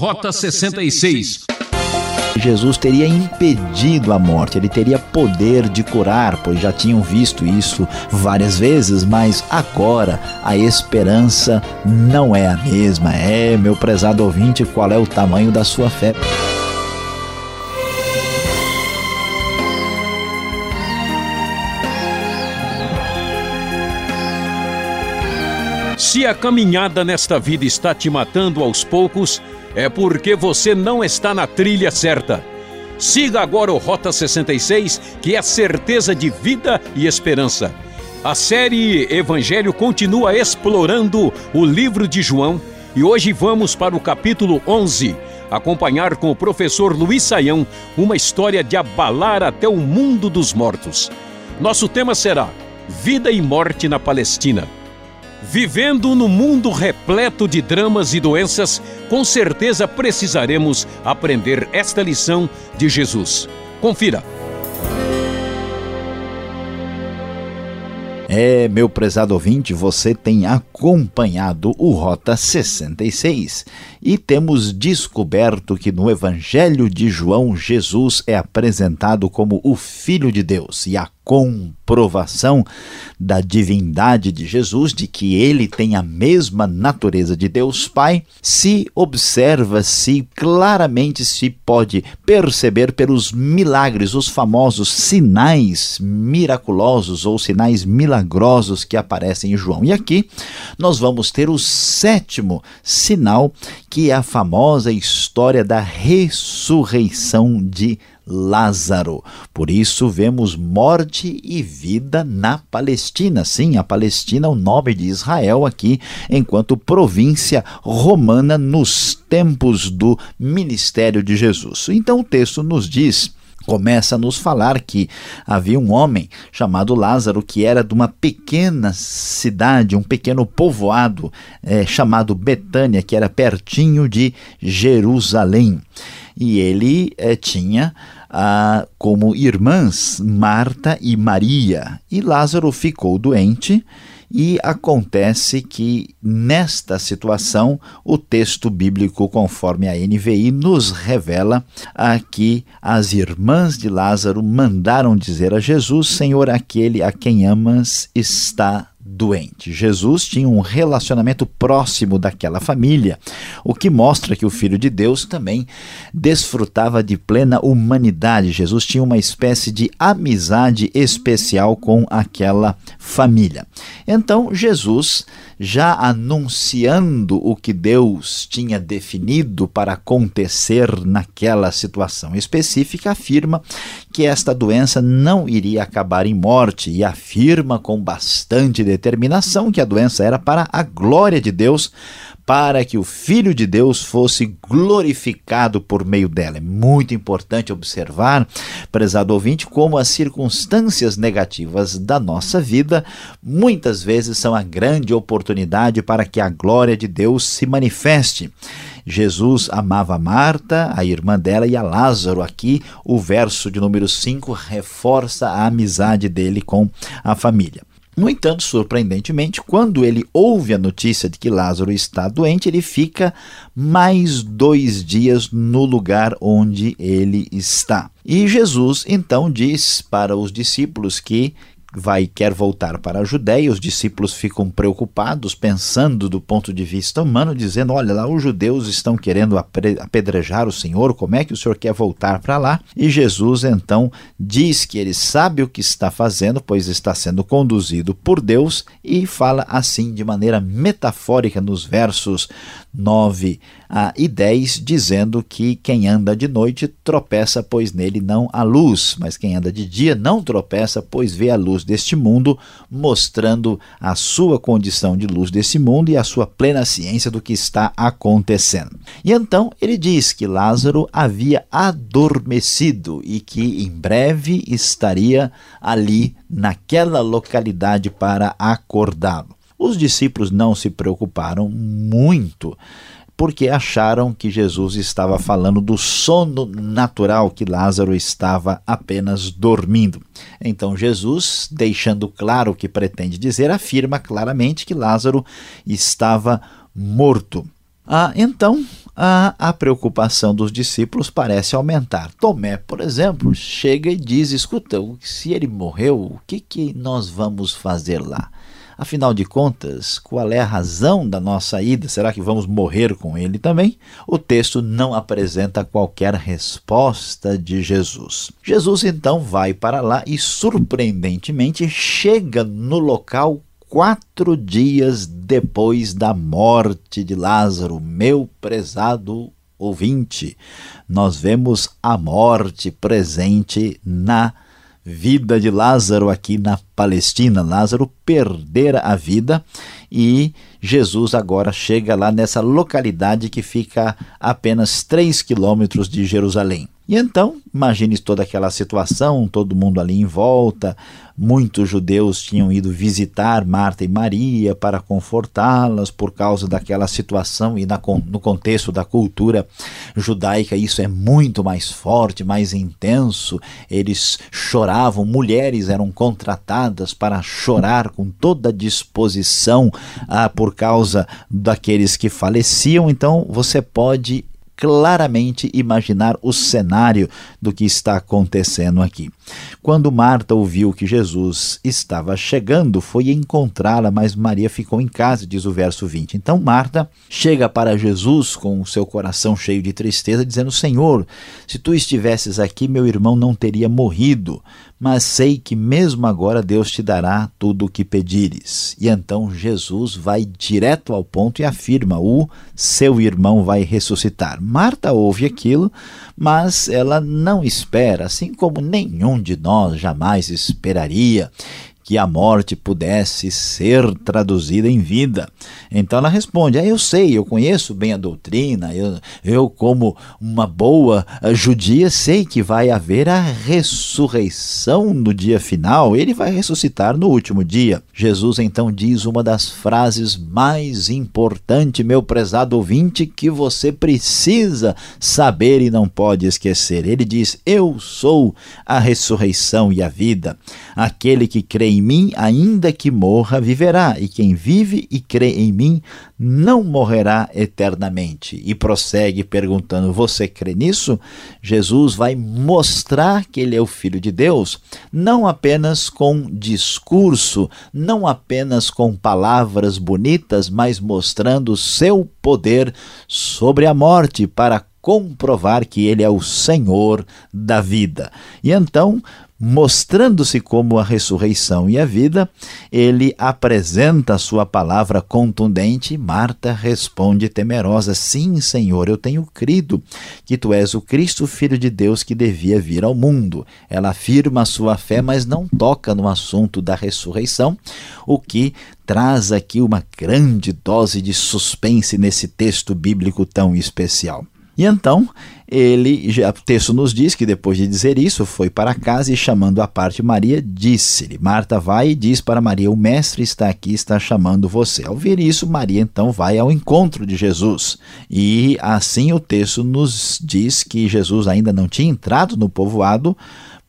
Rota 66. Jesus teria impedido a morte, ele teria poder de curar, pois já tinham visto isso várias vezes, mas agora a esperança não é a mesma. É, meu prezado ouvinte, qual é o tamanho da sua fé? Se a caminhada nesta vida está te matando aos poucos, é porque você não está na trilha certa. Siga agora o Rota 66, que é certeza de vida e esperança. A série Evangelho continua explorando o livro de João e hoje vamos para o capítulo 11, acompanhar com o professor Luiz Saião uma história de abalar até o mundo dos mortos. Nosso tema será Vida e Morte na Palestina. Vivendo no mundo repleto de dramas e doenças, com certeza precisaremos aprender esta lição de Jesus. Confira. É, meu prezado ouvinte, você tem acompanhado o Rota 66 e temos descoberto que no Evangelho de João, Jesus é apresentado como o Filho de Deus e a comprovação da divindade de Jesus, de que ele tem a mesma natureza de Deus Pai, se observa, se claramente se pode perceber pelos milagres, os famosos sinais miraculosos ou sinais milagrosos que aparecem em João. E aqui nós vamos ter o sétimo sinal, que é a famosa história da ressurreição de Lázaro. Por isso vemos morte e vida na Palestina. Sim, a Palestina é o nome de Israel aqui, enquanto província romana nos tempos do ministério de Jesus. Então o texto nos diz começa a nos falar que havia um homem chamado Lázaro que era de uma pequena cidade, um pequeno povoado é, chamado Betânia, que era pertinho de Jerusalém. E ele é, tinha ah, como irmãs Marta e Maria. E Lázaro ficou doente. E acontece que, nesta situação, o texto bíblico, conforme a NVI, nos revela que as irmãs de Lázaro mandaram dizer a Jesus: Senhor, aquele a quem amas está doente. Jesus tinha um relacionamento próximo daquela família, o que mostra que o Filho de Deus também desfrutava de plena humanidade. Jesus tinha uma espécie de amizade especial com aquela família. Então, Jesus já anunciando o que Deus tinha definido para acontecer naquela situação específica, afirma que esta doença não iria acabar em morte e afirma com bastante determinação que a doença era para a glória de Deus para que o Filho de Deus fosse glorificado por meio dela. É muito importante observar, prezado ouvinte, como as circunstâncias negativas da nossa vida muitas vezes são a grande oportunidade para que a glória de Deus se manifeste. Jesus amava Marta, a irmã dela, e a Lázaro. Aqui, o verso de número 5 reforça a amizade dele com a família. No entanto, surpreendentemente, quando ele ouve a notícia de que Lázaro está doente, ele fica mais dois dias no lugar onde ele está. E Jesus então diz para os discípulos que vai quer voltar para a Judéia, os discípulos ficam preocupados, pensando do ponto de vista humano, dizendo: olha lá, os judeus estão querendo apedrejar o Senhor, como é que o Senhor quer voltar para lá? E Jesus então diz que ele sabe o que está fazendo, pois está sendo conduzido por Deus, e fala assim de maneira metafórica nos versos 9 ah, e 10, dizendo que quem anda de noite tropeça, pois nele não há luz, mas quem anda de dia não tropeça, pois vê a luz deste mundo, mostrando a sua condição de luz desse mundo e a sua plena ciência do que está acontecendo. E então ele diz que Lázaro havia adormecido e que em breve estaria ali naquela localidade para acordá-lo. Os discípulos não se preocuparam muito porque acharam que Jesus estava falando do sono natural, que Lázaro estava apenas dormindo. Então Jesus, deixando claro o que pretende dizer, afirma claramente que Lázaro estava morto. Ah, então, a, a preocupação dos discípulos parece aumentar. Tomé, por exemplo, chega e diz: escuta, se ele morreu, o que, que nós vamos fazer lá? Afinal de contas, qual é a razão da nossa ida? Será que vamos morrer com ele também? O texto não apresenta qualquer resposta de Jesus. Jesus então vai para lá e, surpreendentemente, chega no local quatro dias depois da morte de Lázaro, meu prezado ouvinte. Nós vemos a morte presente na vida de Lázaro aqui na Palestina. Lázaro perdera a vida e Jesus agora chega lá nessa localidade que fica a apenas 3 quilômetros de Jerusalém. E então, imagine toda aquela situação, todo mundo ali em volta, muitos judeus tinham ido visitar Marta e Maria para confortá-las por causa daquela situação e na, no contexto da cultura judaica isso é muito mais forte, mais intenso. Eles choravam, mulheres eram contratadas para chorar com toda disposição ah, por causa daqueles que faleciam. Então você pode claramente imaginar o cenário do que está acontecendo aqui. Quando Marta ouviu que Jesus estava chegando, foi encontrá-la, mas Maria ficou em casa, diz o verso 20. Então Marta chega para Jesus com o seu coração cheio de tristeza, dizendo: Senhor, se tu estivesses aqui, meu irmão não teria morrido mas sei que mesmo agora Deus te dará tudo o que pedires. E então Jesus vai direto ao ponto e afirma: o seu irmão vai ressuscitar. Marta ouve aquilo, mas ela não espera, assim como nenhum de nós jamais esperaria que a morte pudesse ser traduzida em vida. Então ela responde: ah, Eu sei, eu conheço bem a doutrina, eu, eu, como uma boa judia, sei que vai haver a ressurreição no dia final, ele vai ressuscitar no último dia. Jesus então diz uma das frases mais importantes, meu prezado ouvinte, que você precisa saber e não pode esquecer. Ele diz: Eu sou a ressurreição e a vida. Aquele que crê em mim, ainda que morra, viverá, e quem vive e crê em mim não morrerá eternamente. E prossegue perguntando: Você crê nisso? Jesus vai mostrar que ele é o Filho de Deus, não apenas com discurso, não apenas com palavras bonitas, mas mostrando seu poder sobre a morte para comprovar que ele é o Senhor da vida. E então mostrando-se como a ressurreição e a vida, ele apresenta a sua palavra contundente. Marta responde temerosa: Sim, Senhor, eu tenho crido que tu és o Cristo, filho de Deus, que devia vir ao mundo. Ela afirma a sua fé, mas não toca no assunto da ressurreição, o que traz aqui uma grande dose de suspense nesse texto bíblico tão especial. E então, ele, o texto nos diz que depois de dizer isso, foi para casa e chamando à parte Maria, disse-lhe: Marta vai e diz para Maria: O mestre está aqui, está chamando você. Ao ver isso, Maria então vai ao encontro de Jesus. E assim o texto nos diz que Jesus ainda não tinha entrado no povoado,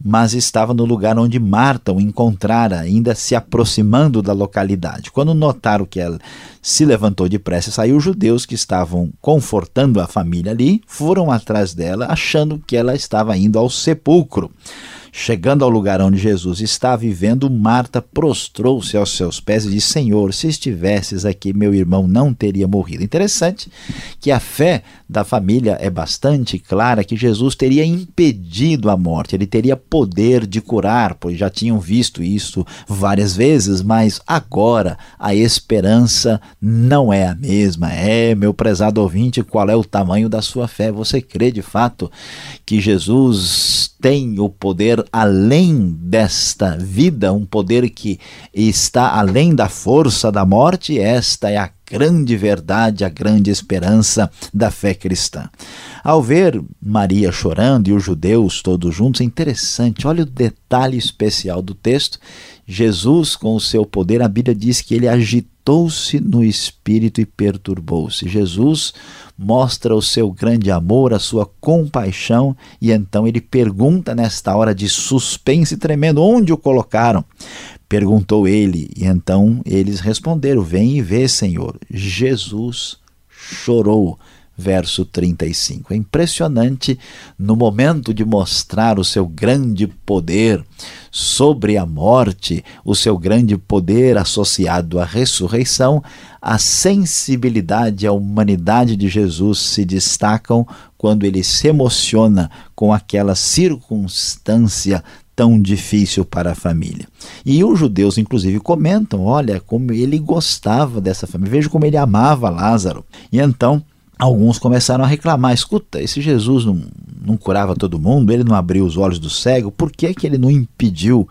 mas estava no lugar onde Marta o encontrara, ainda se aproximando da localidade. Quando notaram que ela se levantou depressa e saiu, os judeus que estavam confortando a família ali foram atrás dela, achando que ela estava indo ao sepulcro. Chegando ao lugar onde Jesus está vivendo, Marta prostrou-se aos seus pés e disse: Senhor, se estivesses aqui, meu irmão não teria morrido. Interessante que a fé da família é bastante clara que Jesus teria impedido a morte, ele teria poder de curar, pois já tinham visto isso várias vezes, mas agora a esperança não é a mesma. É, meu prezado ouvinte, qual é o tamanho da sua fé? Você crê de fato que Jesus tem o poder além desta vida, um poder que está além da força da morte? Esta é a grande verdade, a grande esperança da fé cristã. Ao ver Maria chorando e os judeus todos juntos, é interessante, olha o detalhe especial do texto. Jesus, com o seu poder, a Bíblia diz que ele agitou-se no espírito e perturbou-se. Jesus mostra o seu grande amor, a sua compaixão, e então ele pergunta nesta hora de suspense tremendo: onde o colocaram? Perguntou ele, e então eles responderam: Vem e vê, Senhor. Jesus chorou. verso 35. É impressionante no momento de mostrar o seu grande poder sobre a morte, o seu grande poder associado à ressurreição, a sensibilidade a humanidade de Jesus se destacam quando ele se emociona com aquela circunstância tão difícil para a família. E os judeus, inclusive, comentam: olha, como ele gostava dessa família, veja como ele amava Lázaro. E então. Alguns começaram a reclamar: escuta, esse Jesus não, não curava todo mundo, ele não abriu os olhos do cego, por que, que ele não impediu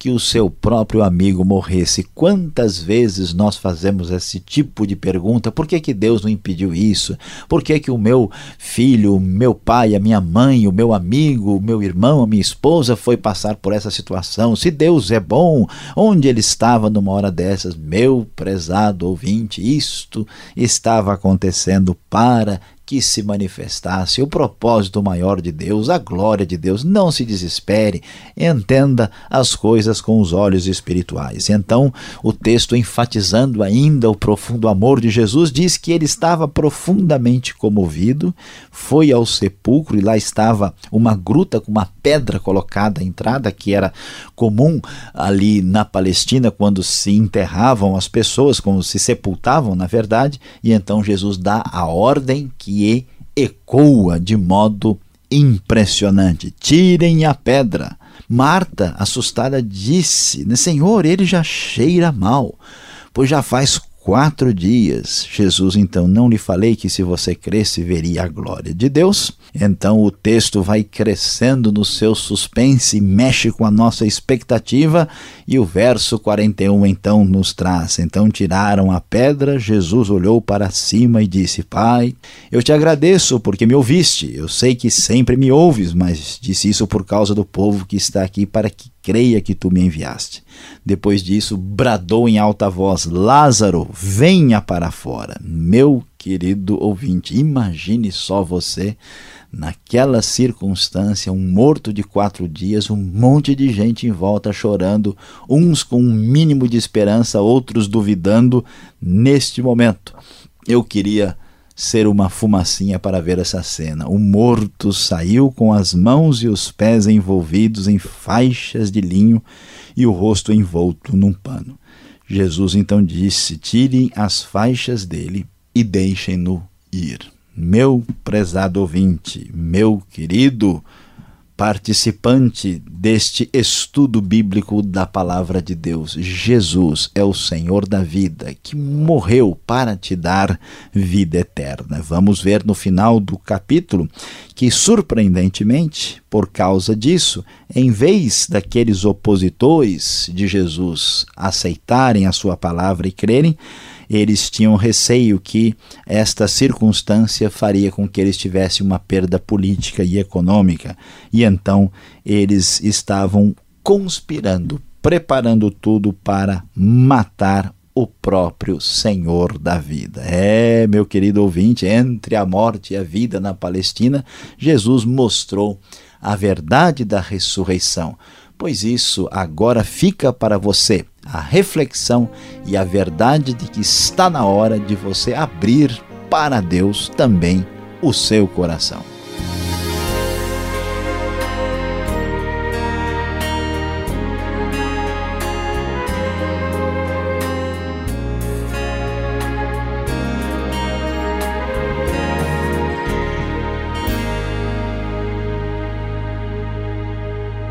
que o seu próprio amigo morresse. Quantas vezes nós fazemos esse tipo de pergunta? Por que, que Deus não impediu isso? Por que, que o meu filho, o meu pai, a minha mãe, o meu amigo, o meu irmão, a minha esposa foi passar por essa situação? Se Deus é bom, onde ele estava numa hora dessas? Meu prezado ouvinte, isto estava acontecendo para que se manifestasse o propósito maior de Deus, a glória de Deus. Não se desespere, entenda as coisas com os olhos espirituais. Então, o texto, enfatizando ainda o profundo amor de Jesus, diz que ele estava profundamente comovido, foi ao sepulcro e lá estava uma gruta com uma pedra colocada à entrada, que era comum ali na Palestina quando se enterravam as pessoas, quando se sepultavam, na verdade, e então Jesus dá a ordem que ecoa de modo impressionante: Tirem a pedra. Marta, assustada, disse: Senhor, ele já cheira mal, pois já faz quatro dias. Jesus, então, não lhe falei que se você cresce, veria a glória de Deus? Então o texto vai crescendo no seu suspense, mexe com a nossa expectativa, e o verso 41 então nos traz: Então tiraram a pedra, Jesus olhou para cima e disse: Pai, eu te agradeço porque me ouviste. Eu sei que sempre me ouves, mas disse isso por causa do povo que está aqui para que creia que tu me enviaste. Depois disso, bradou em alta voz: Lázaro, venha para fora. Meu querido ouvinte, imagine só você naquela circunstância, um morto de quatro dias, um monte de gente em volta chorando, uns com um mínimo de esperança, outros duvidando. Neste momento, eu queria ser uma fumacinha para ver essa cena. O morto saiu com as mãos e os pés envolvidos em faixas de linho e o rosto envolto num pano. Jesus então disse: Tirem as faixas dele e deixem-no ir. Meu prezado ouvinte, meu querido participante deste estudo bíblico da palavra de Deus. Jesus é o Senhor da vida, que morreu para te dar vida eterna. Vamos ver no final do capítulo que, surpreendentemente, por causa disso, em vez daqueles opositores de Jesus aceitarem a sua palavra e crerem, eles tinham receio que esta circunstância faria com que eles tivessem uma perda política e econômica, e então eles estavam conspirando, preparando tudo para matar o próprio Senhor da vida. É, meu querido ouvinte, entre a morte e a vida na Palestina, Jesus mostrou a verdade da ressurreição. Pois isso agora fica para você a reflexão e a verdade de que está na hora de você abrir para Deus também o seu coração.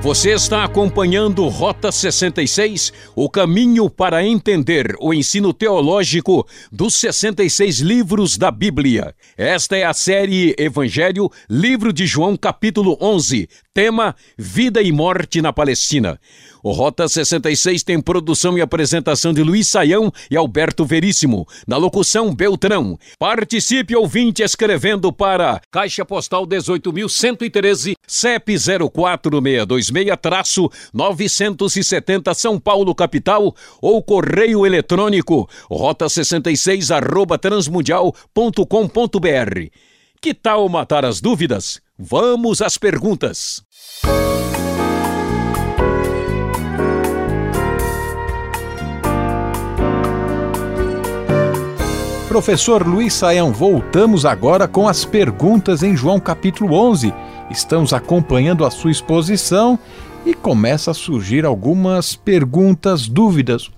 Você está acompanhando Rota 66, o caminho para entender o ensino teológico dos 66 livros da Bíblia. Esta é a série Evangelho, livro de João, capítulo 11, tema Vida e Morte na Palestina. O Rota 66 tem produção e apresentação de Luiz Saião e Alberto Veríssimo. Na locução, Beltrão. Participe ouvinte escrevendo para Caixa Postal 18.113, CEP 04626-970 São Paulo, capital, ou correio eletrônico rota66 arroba transmundial.com.br. Que tal matar as dúvidas? Vamos às perguntas. Professor Luiz Saião, voltamos agora com as perguntas em João capítulo 11. Estamos acompanhando a sua exposição e começa a surgir algumas perguntas, dúvidas.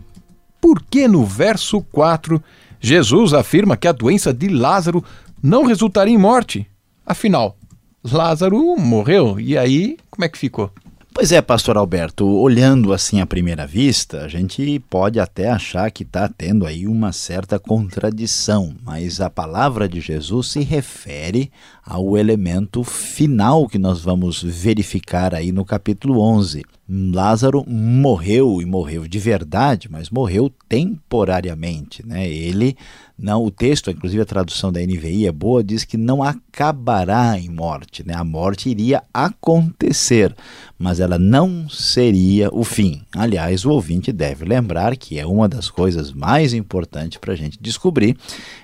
Por que no verso 4 Jesus afirma que a doença de Lázaro não resultaria em morte? Afinal, Lázaro morreu e aí como é que ficou? Pois é, pastor Alberto, olhando assim à primeira vista, a gente pode até achar que está tendo aí uma certa contradição, mas a palavra de Jesus se refere ao elemento final que nós vamos verificar aí no capítulo 11. Lázaro morreu e morreu de verdade, mas morreu temporariamente, né? Ele não, o texto, inclusive a tradução da NVI é boa, diz que não acabará em morte, né? A morte iria acontecer, mas ela não seria o fim. Aliás, o ouvinte deve lembrar que é uma das coisas mais importantes para a gente descobrir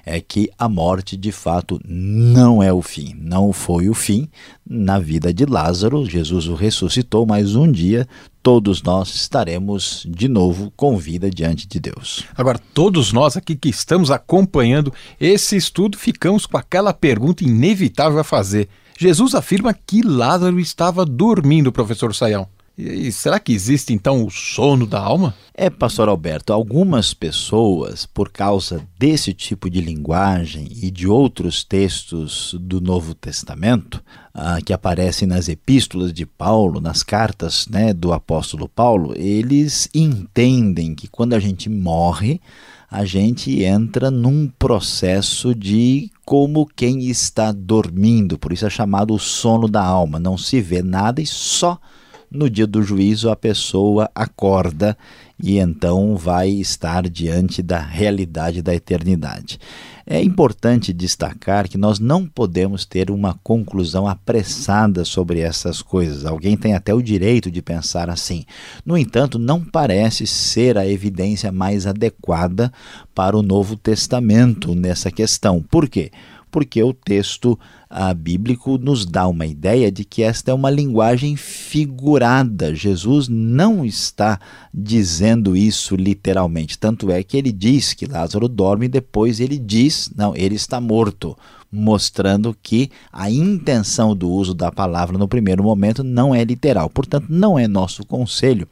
é que a morte de fato não é o fim, não foi o fim na vida de Lázaro. Jesus o ressuscitou, mas um dia todos nós estaremos de novo com vida diante de Deus. Agora, todos nós aqui que estamos acompanhando esse estudo, ficamos com aquela pergunta inevitável a fazer. Jesus afirma que Lázaro estava dormindo, professor Saião. E será que existe então o sono da alma? É, pastor Alberto, algumas pessoas, por causa desse tipo de linguagem e de outros textos do Novo Testamento, ah, que aparecem nas epístolas de Paulo, nas cartas né, do apóstolo Paulo, eles entendem que quando a gente morre, a gente entra num processo de como quem está dormindo, por isso é chamado o sono da alma. Não se vê nada e só no dia do juízo a pessoa acorda e então vai estar diante da realidade da eternidade. É importante destacar que nós não podemos ter uma conclusão apressada sobre essas coisas. Alguém tem até o direito de pensar assim. No entanto, não parece ser a evidência mais adequada para o Novo Testamento nessa questão. Por quê? Porque o texto ah, bíblico nos dá uma ideia de que esta é uma linguagem figurada. Jesus não está dizendo isso literalmente. Tanto é que ele diz que Lázaro dorme e depois ele diz: não, ele está morto. Mostrando que a intenção do uso da palavra no primeiro momento não é literal. Portanto, não é nosso conselho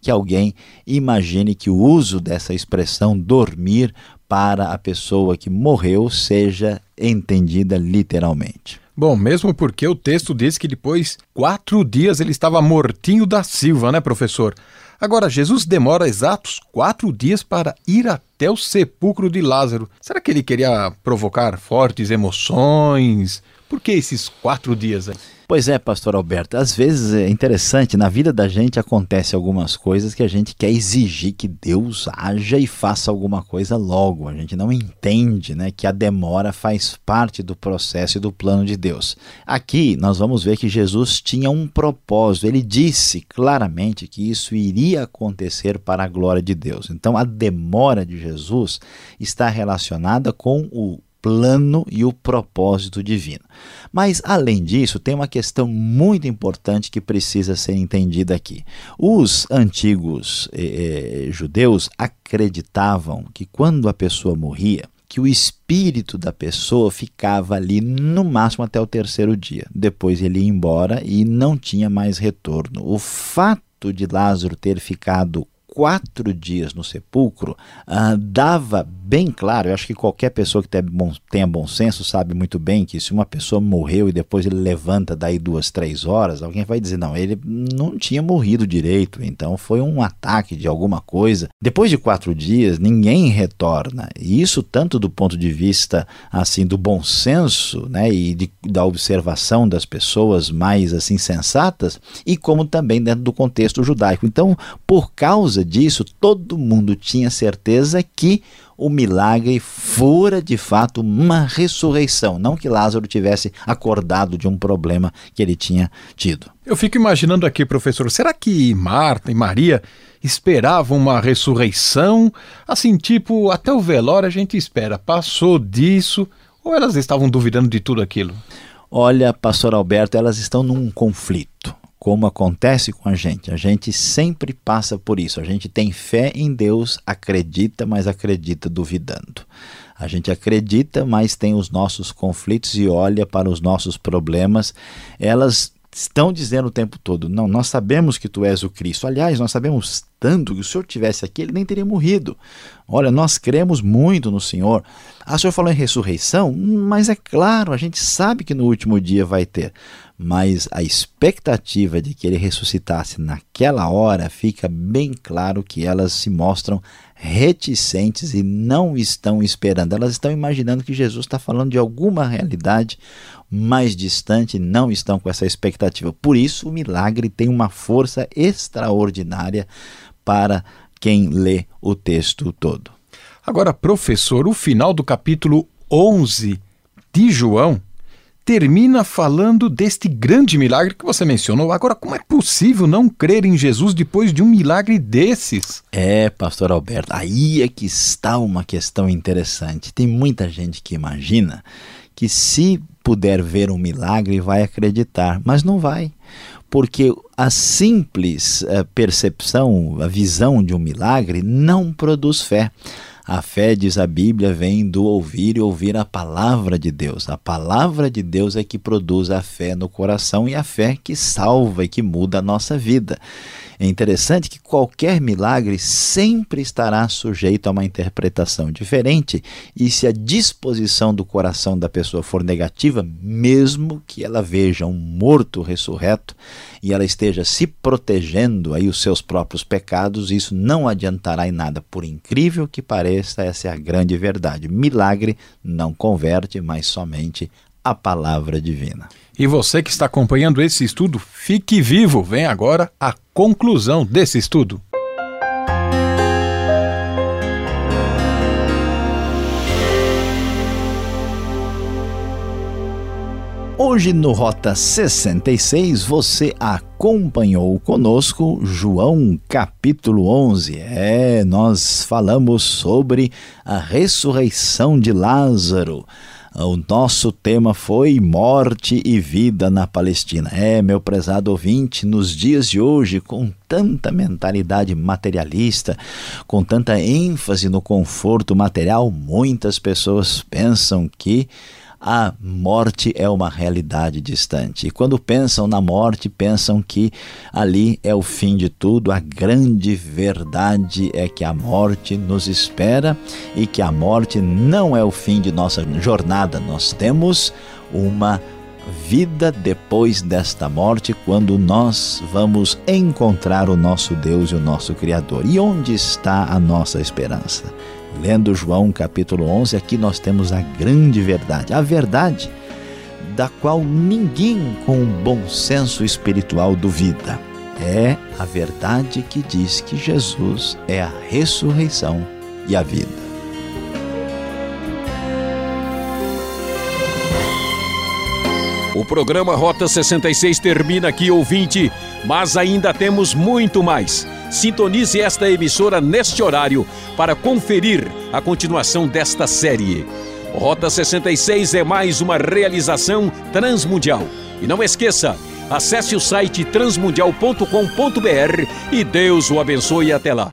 que alguém imagine que o uso dessa expressão dormir para a pessoa que morreu seja entendida literalmente. Bom, mesmo porque o texto diz que depois quatro dias ele estava mortinho da Silva, né, professor? Agora, Jesus demora exatos quatro dias para ir até o sepulcro de Lázaro. Será que ele queria provocar fortes emoções? Por que esses quatro dias aí? Pois é, pastor Alberto, às vezes é interessante, na vida da gente acontece algumas coisas que a gente quer exigir que Deus haja e faça alguma coisa logo. A gente não entende, né, que a demora faz parte do processo e do plano de Deus. Aqui nós vamos ver que Jesus tinha um propósito. Ele disse claramente que isso iria acontecer para a glória de Deus. Então a demora de Jesus está relacionada com o plano e o propósito divino. Mas, além disso, tem uma questão muito importante que precisa ser entendida aqui. Os antigos eh, eh, judeus acreditavam que quando a pessoa morria, que o espírito da pessoa ficava ali no máximo até o terceiro dia. Depois ele ia embora e não tinha mais retorno. O fato de Lázaro ter ficado quatro dias no sepulcro ah, dava bem claro, eu acho que qualquer pessoa que tenha bom, senso sabe muito bem que se uma pessoa morreu e depois ele levanta daí duas, três horas, alguém vai dizer, não, ele não tinha morrido direito, então foi um ataque de alguma coisa. Depois de quatro dias, ninguém retorna. E isso tanto do ponto de vista assim do bom senso né, e de, da observação das pessoas mais assim sensatas, e como também dentro do contexto judaico. Então, por causa disso, todo mundo tinha certeza que o milagre fora de fato uma ressurreição, não que Lázaro tivesse acordado de um problema que ele tinha tido. Eu fico imaginando aqui, professor, será que Marta e Maria esperavam uma ressurreição? Assim, tipo, até o velório a gente espera, passou disso, ou elas estavam duvidando de tudo aquilo? Olha, pastor Alberto, elas estão num conflito como acontece com a gente. A gente sempre passa por isso. A gente tem fé em Deus, acredita, mas acredita duvidando. A gente acredita, mas tem os nossos conflitos e olha para os nossos problemas. Elas estão dizendo o tempo todo: não, nós sabemos que tu és o Cristo. Aliás, nós sabemos tanto que o Senhor tivesse aqui, ele nem teria morrido. Olha, nós cremos muito no Senhor. Ah, o Senhor falou em ressurreição, mas é claro, a gente sabe que no último dia vai ter. Mas a expectativa de que ele ressuscitasse naquela hora fica bem claro que elas se mostram reticentes e não estão esperando. Elas estão imaginando que Jesus está falando de alguma realidade mais distante, não estão com essa expectativa. Por isso, o milagre tem uma força extraordinária para quem lê o texto todo. Agora, professor, o final do capítulo 11 de João termina falando deste grande milagre que você mencionou. Agora, como é possível não crer em Jesus depois de um milagre desses? É, pastor Alberto, aí é que está uma questão interessante. Tem muita gente que imagina que se puder ver um milagre vai acreditar, mas não vai. Porque a simples eh, percepção, a visão de um milagre não produz fé. A fé, diz a Bíblia, vem do ouvir e ouvir a palavra de Deus. A palavra de Deus é que produz a fé no coração e a fé que salva e que muda a nossa vida. É interessante que qualquer milagre sempre estará sujeito a uma interpretação diferente, e se a disposição do coração da pessoa for negativa, mesmo que ela veja um morto ressurreto e ela esteja se protegendo aí os seus próprios pecados, isso não adiantará em nada. Por incrível que pareça, essa é a grande verdade. Milagre não converte, mas somente a palavra divina. E você que está acompanhando esse estudo, fique vivo. Vem agora a conclusão desse estudo. Hoje no Rota 66 você acompanhou conosco João capítulo 11. É, nós falamos sobre a ressurreição de Lázaro. O nosso tema foi Morte e Vida na Palestina. É, meu prezado ouvinte, nos dias de hoje, com tanta mentalidade materialista, com tanta ênfase no conforto material, muitas pessoas pensam que a morte é uma realidade distante. E quando pensam na morte, pensam que ali é o fim de tudo. A grande verdade é que a morte nos espera e que a morte não é o fim de nossa jornada. Nós temos uma vida depois desta morte, quando nós vamos encontrar o nosso Deus e o nosso Criador. E onde está a nossa esperança? Lendo João capítulo 11, aqui nós temos a grande verdade, a verdade da qual ninguém com um bom senso espiritual duvida. É a verdade que diz que Jesus é a ressurreição e a vida. O programa Rota 66 termina aqui, ouvinte, mas ainda temos muito mais. Sintonize esta emissora neste horário para conferir a continuação desta série. Rota 66 é mais uma realização transmundial. E não esqueça, acesse o site transmundial.com.br e Deus o abençoe até lá.